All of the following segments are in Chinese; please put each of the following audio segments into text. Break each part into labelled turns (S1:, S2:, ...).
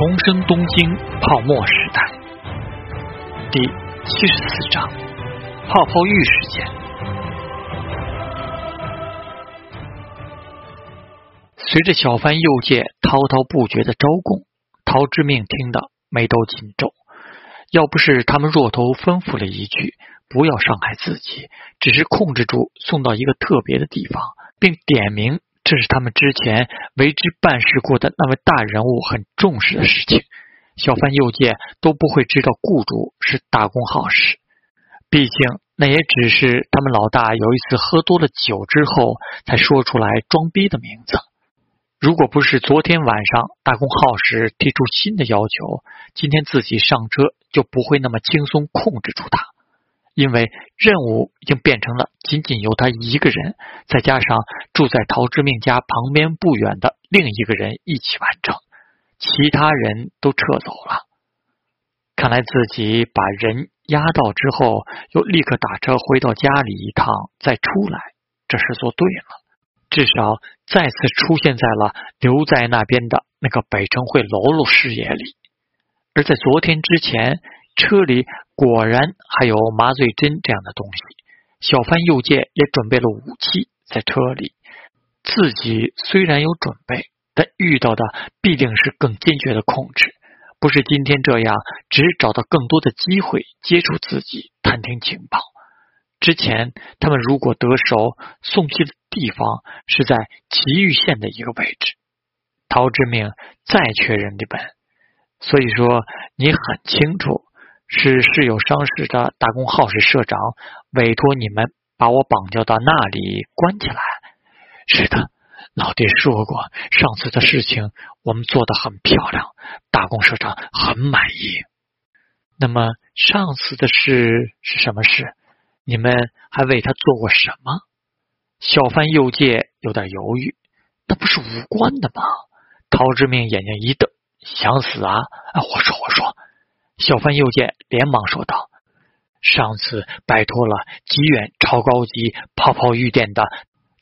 S1: 重生东京泡沫时代第七十四章泡泡浴事件。随着小番右介滔滔不绝的招供，陶之命听得眉头紧皱。要不是他们若头吩咐了一句“不要伤害自己”，只是控制住送到一个特别的地方，并点名。这是他们之前为之办事过的那位大人物很重视的事情，小贩右介都不会知道雇主是大公好事。毕竟那也只是他们老大有一次喝多了酒之后才说出来装逼的名字。如果不是昨天晚上大公好时提出新的要求，今天自己上车就不会那么轻松控制住他。因为任务已经变成了仅仅由他一个人，再加上住在陶之命家旁边不远的另一个人一起完成，其他人都撤走了。看来自己把人压到之后，又立刻打车回到家里一趟，再出来，这事做对了。至少再次出现在了留在那边的那个北城会喽啰视野里，而在昨天之前。车里果然还有麻醉针这样的东西。小帆右键也准备了武器在车里。自己虽然有准备，但遇到的必定是更坚决的控制。不是今天这样，只找到更多的机会接触自己，探听情报。之前他们如果得手，送去的地方是在祁玉县的一个位置。陶之命再确认的本，所以说你很清楚。是室友伤势的大公号是社长委托你们把我绑架到那里关起来。是的，老爹说过，上次的事情我们做的很漂亮，大公社长很满意。那么上次的事是什么事？你们还为他做过什么？小番右介有点犹豫。那不是无关的吗？陶之命眼睛一瞪，想死啊！我说，我说。小贩又见连忙说道：“上次拜托了极远超高级泡泡浴店的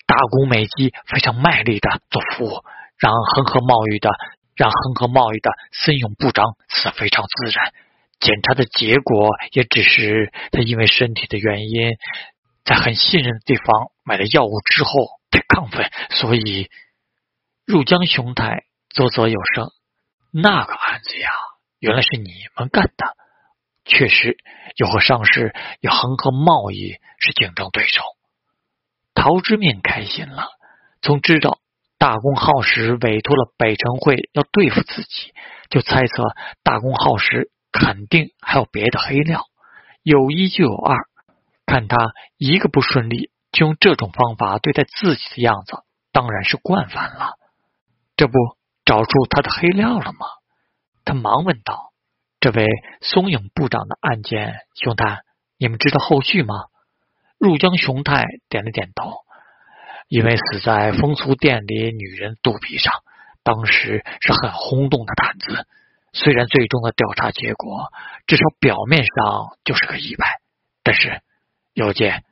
S1: 大谷美姬，非常卖力的做服务，让恒河贸易的让恒河贸易的森永部长死非常自然。检查的结果也只是他因为身体的原因，在很信任的地方买了药物之后太亢奋，所以入江雄太啧啧有声：那个案子呀。”原来是你们干的，确实有和上市有恒河贸易是竞争对手。陶之命开心了，从知道大公耗时委托了北城会要对付自己，就猜测大公耗时肯定还有别的黑料。有一就有二，看他一个不顺利就用这种方法对待自己的样子，当然是惯犯了。这不找出他的黑料了吗？他忙问道：“这位松影部长的案件，熊太，你们知道后续吗？”入江雄太点了点头。因为死在风俗店里女人肚皮上，当时是很轰动的谈资。虽然最终的调查结果，至少表面上就是个意外，但是有见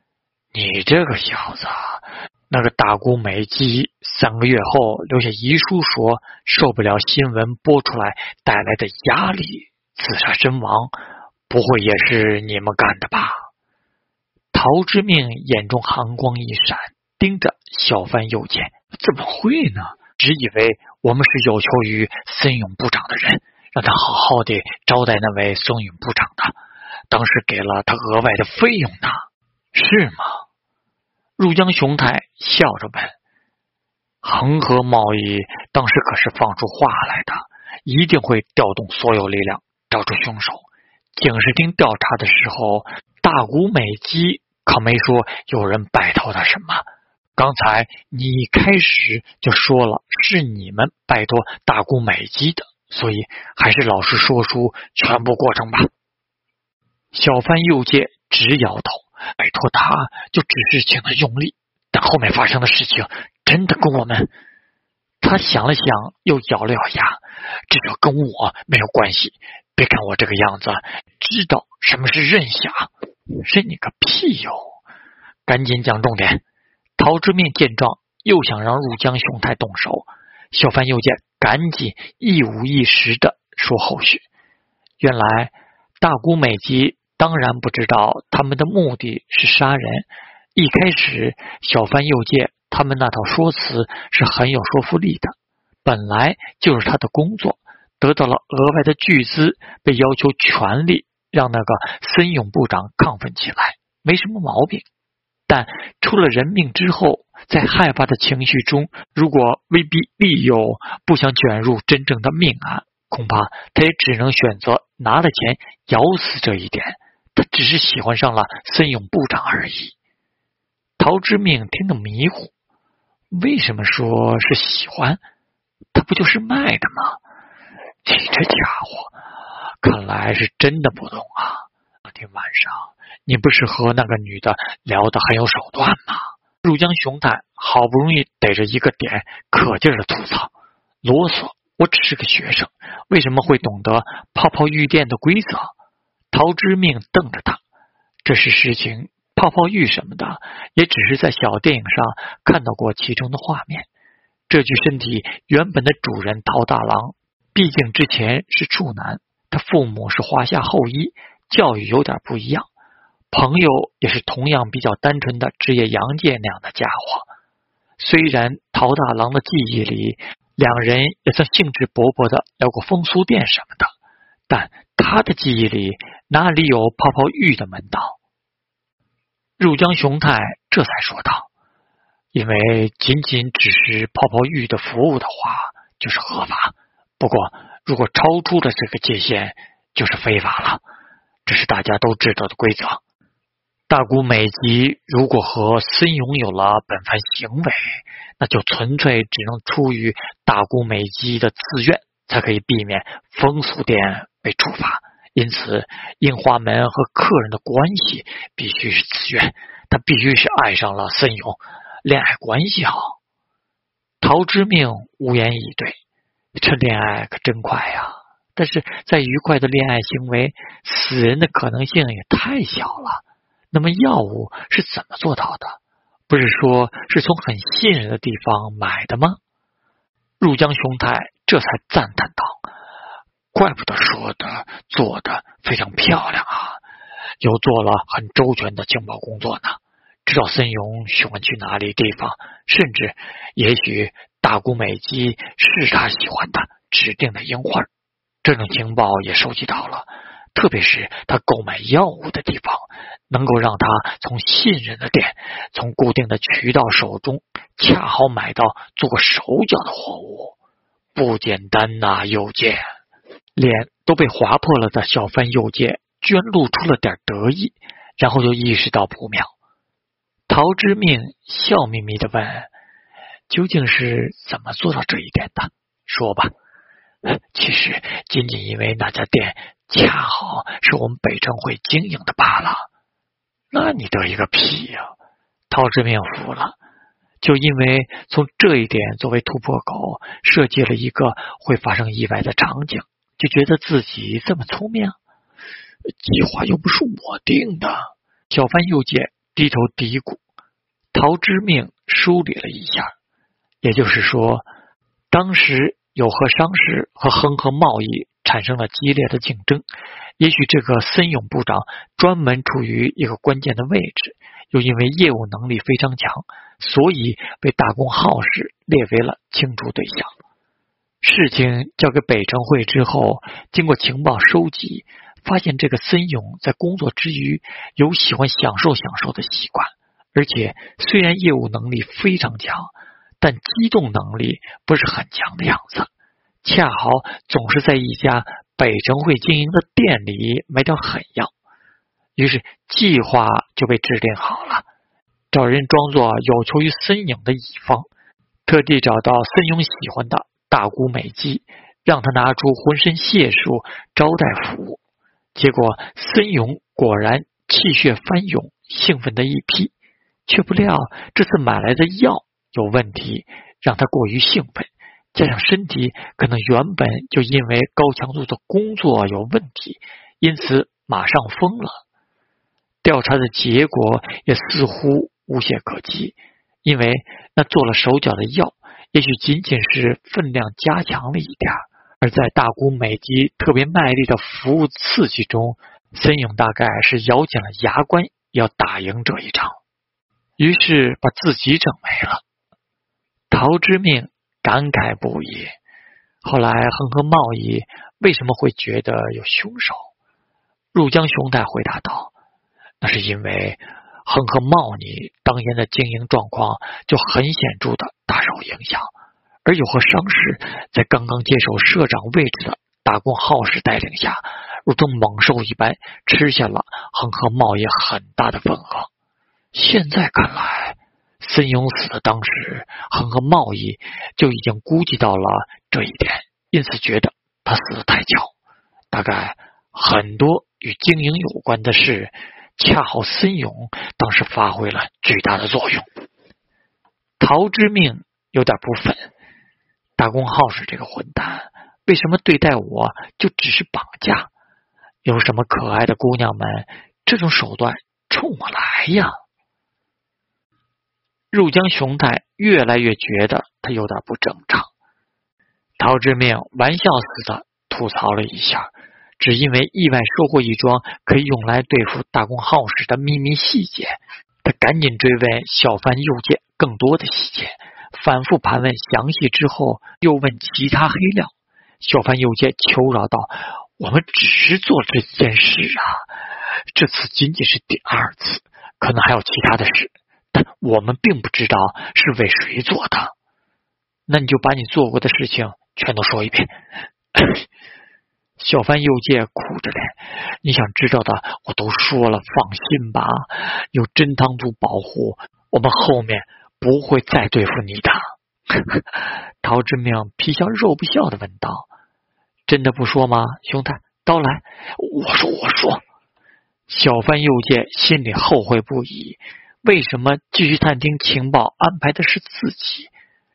S1: 你这个小子。那个大姑美姬三个月后留下遗书，说受不了新闻播出来带来的压力，自杀身亡。不会也是你们干的吧？陶之命眼中寒光一闪，盯着小番右见，怎么会呢？只以为我们是有求于森永部长的人，让他好好的招待那位松永部长的，当时给了他额外的费用呢，是吗？入江雄太笑着问：“恒河贸易当时可是放出话来的，一定会调动所有力量找出凶手。警视厅调查的时候，大谷美姬可没说有人拜托他什么。刚才你一开始就说了是你们拜托大谷美姬的，所以还是老实说出全部过程吧。”小番右介直摇头。拜托他，就只是请他用力，但后面发生的事情真的跟我们……他想了想，又咬了咬牙，这个跟我没有关系。别看我这个样子，知道什么是认下？认你个屁哟！赶紧讲重点。陶之命见状，又想让入江雄太动手，小番右见，赶紧一五一十的说后续。原来大姑美姬当然不知道他们的目的是杀人。一开始，小番右介他们那套说辞是很有说服力的，本来就是他的工作，得到了额外的巨资，被要求全力让那个森永部长亢奋起来，没什么毛病。但出了人命之后，在害怕的情绪中，如果威逼利诱，不想卷入真正的命案，恐怕他也只能选择拿了钱咬死这一点。他只是喜欢上了森永部长而已。陶之命听得迷糊，为什么说是喜欢？他不就是卖的吗？你这家伙，看来是真的不懂啊！那天晚上，你不是和那个女的聊得很有手段吗？入江雄太好不容易逮着一个点，可劲儿的吐槽，啰嗦。我只是个学生，为什么会懂得泡泡浴店的规则？陶之命瞪着他，这是实情。泡泡浴什么的，也只是在小电影上看到过其中的画面。这具身体原本的主人陶大郎，毕竟之前是处男，他父母是华夏后裔，教育有点不一样。朋友也是同样比较单纯的职业杨介那样的家伙。虽然陶大郎的记忆里，两人也曾兴致勃勃的聊过风俗店什么的，但他的记忆里哪里有泡泡浴的门道？入江雄太这才说道：“因为仅仅只是泡泡浴的服务的话，就是合法；不过，如果超出了这个界限，就是非法了。这是大家都知道的规则。大姑美姬如果和孙勇有了本番行为，那就纯粹只能出于大姑美姬的自愿，才可以避免风俗店被处罚。”因此，樱花门和客人的关系必须是自愿，他必须是爱上了森勇，恋爱关系好。陶之命无言以对，这恋爱可真快呀！但是在愉快的恋爱行为，死人的可能性也太小了。那么药物是怎么做到的？不是说是从很信任的地方买的吗？入江雄太这才赞叹道。怪不得说的做的非常漂亮啊！又做了很周全的情报工作呢，知道森永喜欢去哪里地方，甚至也许大姑美姬是他喜欢的指定的樱花，这种情报也收集到了。特别是他购买药物的地方，能够让他从信任的店、从固定的渠道手中恰好买到做过手脚的货物，不简单呐，右键。脸都被划破了的小贩右介居然露出了点得意，然后就意识到不妙。陶之命笑眯眯的问：“究竟是怎么做到这一点的？说吧。”其实仅仅因为那家店恰好是我们北城会经营的罢了。那你得一个屁呀！陶之命服了，就因为从这一点作为突破口，设计了一个会发生意外的场景。就觉得自己这么聪明，计划又不是我定的。小番右介低头嘀咕，陶之命梳理了一下，也就是说，当时有和商事和恒河贸易产生了激烈的竞争。也许这个森永部长专门处于一个关键的位置，又因为业务能力非常强，所以被大公好事列为了清除对象。事情交给北城会之后，经过情报收集，发现这个孙勇在工作之余有喜欢享受享受的习惯，而且虽然业务能力非常强，但机动能力不是很强的样子。恰好总是在一家北城会经营的店里买点狠药，于是计划就被制定好了，找人装作有求于孙勇的乙方，特地找到孙勇喜欢的。大姑美姬让他拿出浑身解数招待服，结果孙勇果然气血翻涌，兴奋的一批，却不料这次买来的药有问题，让他过于兴奋，加上身体可能原本就因为高强度的工作有问题，因此马上疯了。调查的结果也似乎无懈可击，因为那做了手脚的药。也许仅仅是分量加强了一点而在大姑美姬特别卖力的服务刺激中，森勇大概是咬紧了牙关要打赢这一场，于是把自己整没了。陶之命感慨不已。后来，恒河贸易为什么会觉得有凶手？入江雄太回答道：“那是因为恒河茂尼当年的经营状况就很显著的大受影响，而有何伤势在刚刚接手社长位置的大公浩氏带领下，如同猛兽一般吃下了恒河茂业很大的份额。现在看来。”孙勇死的当时，恒河贸易就已经估计到了这一点，因此觉得他死的太巧。大概很多与经营有关的事，恰好孙勇当时发挥了巨大的作用。陶之命有点不忿，大公号是这个混蛋，为什么对待我就只是绑架？有什么可爱的姑娘们这种手段冲我来呀？入江雄太越来越觉得他有点不正常。陶之命玩笑似的吐槽了一下，只因为意外收获一桩可以用来对付大公号时的秘密细节，他赶紧追问小范右键更多的细节，反复盘问详细之后，又问其他黑料。小范右键求饶道：“我们只是做这件事啊，这次仅仅是第二次，可能还有其他的事。”但我们并不知道是为谁做的，那你就把你做过的事情全都说一遍。小贩右介苦着脸，你想知道的我都说了，放心吧，有真汤族保护，我们后面不会再对付你的。陶之命皮笑肉不笑的问道：“真的不说吗，兄台？刀来，我说，我说。”小贩右介心里后悔不已。为什么继续探听情报安排的是自己？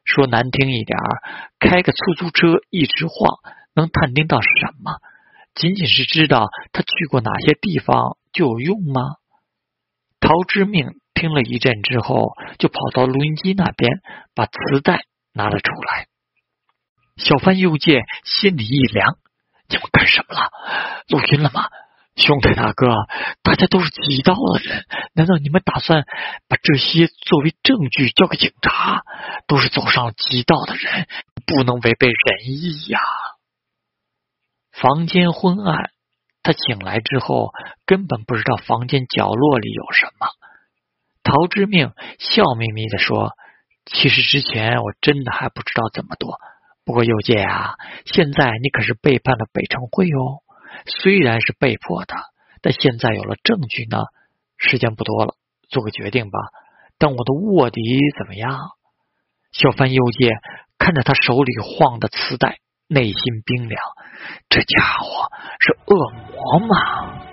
S1: 说难听一点开个出租车一直晃，能探听到什么？仅仅是知道他去过哪些地方就有用吗？陶之命听了一阵之后，就跑到录音机那边，把磁带拿了出来。小范又见心里一凉：你们干什么了？录音了吗？兄台大哥，大家都是极道的人，难道你们打算把这些作为证据交给警察？都是走上极道的人，不能违背仁义呀！房间昏暗，他醒来之后根本不知道房间角落里有什么。陶之命笑眯眯的说：“其实之前我真的还不知道这么多，不过右介啊，现在你可是背叛了北城会哦。”虽然是被迫的，但现在有了证据呢。时间不多了，做个决定吧。但我的卧底怎么样？小范右介看着他手里晃的磁带，内心冰凉。这家伙是恶魔吗？